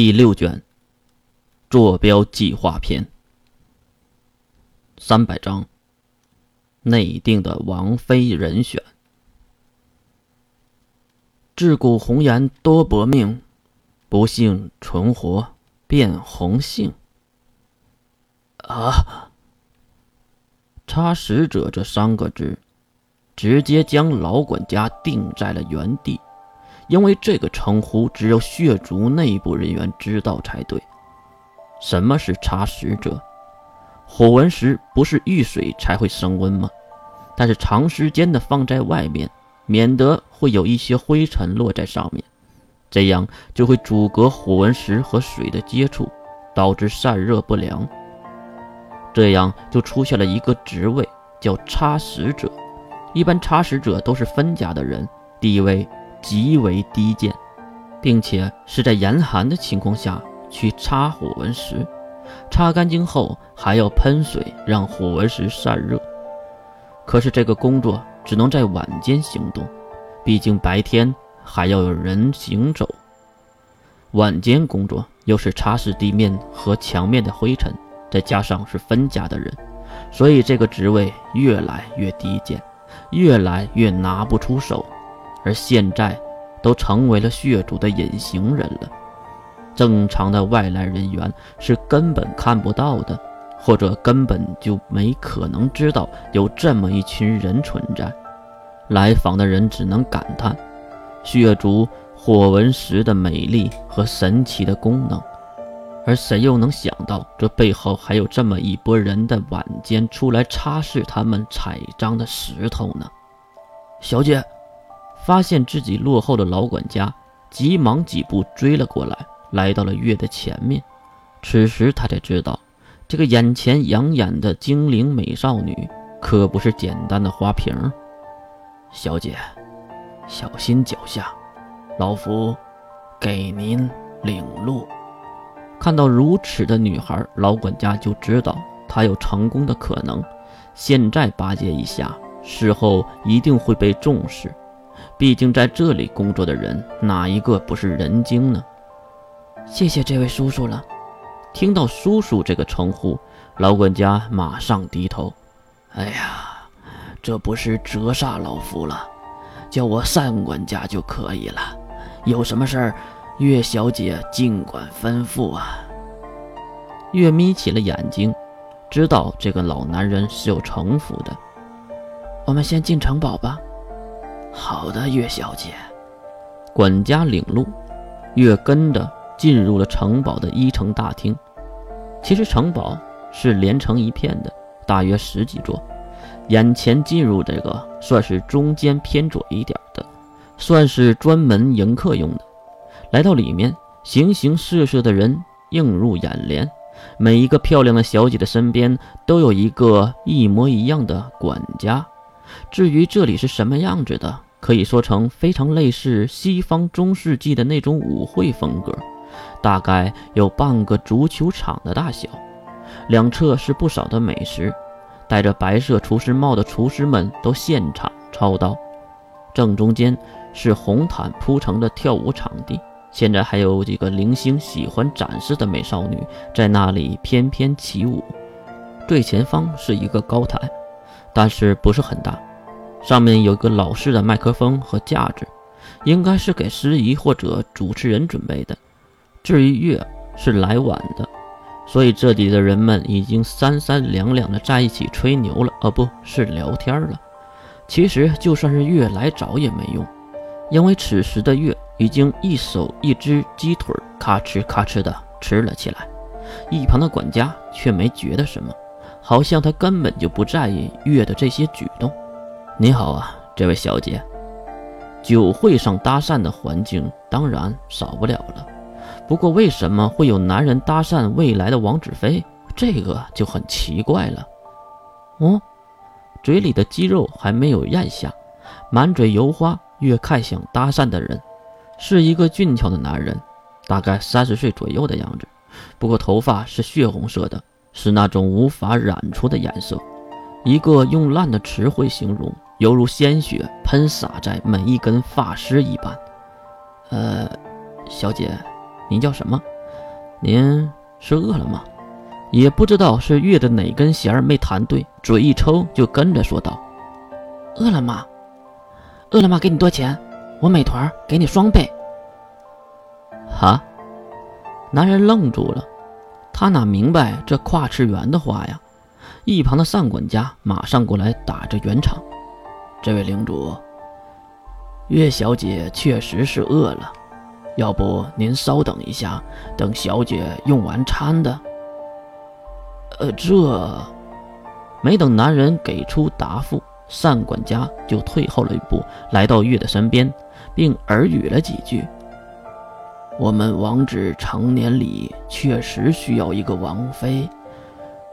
第六卷，坐标计划篇，三百章，内定的王妃人选。自古红颜多薄命，不幸存活变红杏。啊！插使者这三个字，直接将老管家定在了原地。因为这个称呼只有血族内部人员知道才对。什么是插使者？火纹石不是遇水才会升温吗？但是长时间的放在外面，免得会有一些灰尘落在上面，这样就会阻隔火纹石和水的接触，导致散热不良。这样就出现了一个职位，叫插使者。一般插使者都是分家的人，地位。极为低贱，并且是在严寒的情况下去擦火纹石，擦干净后还要喷水让火纹石散热。可是这个工作只能在晚间行动，毕竟白天还要有人行走。晚间工作又是擦拭地面和墙面的灰尘，再加上是分家的人，所以这个职位越来越低贱，越来越拿不出手。而现在，都成为了血族的隐形人了。正常的外来人员是根本看不到的，或者根本就没可能知道有这么一群人存在。来访的人只能感叹血族火纹石的美丽和神奇的功能，而谁又能想到这背后还有这么一拨人的晚间出来擦拭他们踩脏的石头呢？小姐。发现自己落后的老管家，急忙几步追了过来，来到了月的前面。此时他才知道，这个眼前养眼的精灵美少女可不是简单的花瓶。小姐，小心脚下，老夫给您领路。看到如此的女孩，老管家就知道她有成功的可能。现在巴结一下，事后一定会被重视。毕竟在这里工作的人，哪一个不是人精呢？谢谢这位叔叔了。听到“叔叔”这个称呼，老管家马上低头。哎呀，这不是折煞老夫了，叫我单管家就可以了。有什么事儿，月小姐尽管吩咐啊。月眯起了眼睛，知道这个老男人是有城府的。我们先进城堡吧。好的，月小姐。管家领路，月跟着进入了城堡的一层大厅。其实城堡是连成一片的，大约十几座。眼前进入这个算是中间偏左一点的，算是专门迎客用的。来到里面，形形色色的人映入眼帘，每一个漂亮的小姐的身边都有一个一模一样的管家。至于这里是什么样子的，可以说成非常类似西方中世纪的那种舞会风格，大概有半个足球场的大小。两侧是不少的美食，戴着白色厨师帽的厨师们都现场操刀。正中间是红毯铺成的跳舞场地，现在还有几个零星喜欢展示的美少女在那里翩翩起舞。最前方是一个高台。但是不是很大，上面有个老式的麦克风和架子，应该是给司仪或者主持人准备的。至于月是来晚的，所以这里的人们已经三三两两的在一起吹牛了，哦，不是聊天了。其实就算是月来早也没用，因为此时的月已经一手一只鸡腿咔哧咔哧的吃了起来，一旁的管家却没觉得什么。好像他根本就不在意月的这些举动。你好啊，这位小姐。酒会上搭讪的环境当然少不了了，不过为什么会有男人搭讪未来的王子妃？这个就很奇怪了。哦，嘴里的鸡肉还没有咽下，满嘴油花。越看想搭讪的人，是一个俊俏的男人，大概三十岁左右的样子，不过头发是血红色的。是那种无法染出的颜色，一个用烂的词汇形容，犹如鲜血喷洒在每一根发丝一般。呃，小姐，您叫什么？您是饿了吗？也不知道是月的哪根弦儿没弹对，嘴一抽就跟着说道：“饿了吗？饿了吗？给你多钱，我美团给你双倍。”哈！男人愣住了，他哪明白这跨次元的话呀？一旁的上管家马上过来打着圆场：“这位领主，月小姐确实是饿了，要不您稍等一下，等小姐用完餐的。”呃，这没等男人给出答复，单管家就退后了一步，来到月的身边，并耳语了几句。我们王子成年礼确实需要一个王妃，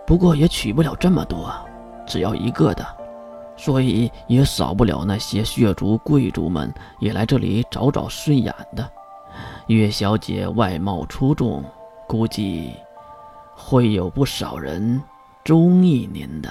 不过也娶不了这么多，只要一个的，所以也少不了那些血族贵族们也来这里找找顺眼的。月小姐外貌出众，估计。会有不少人中意您的。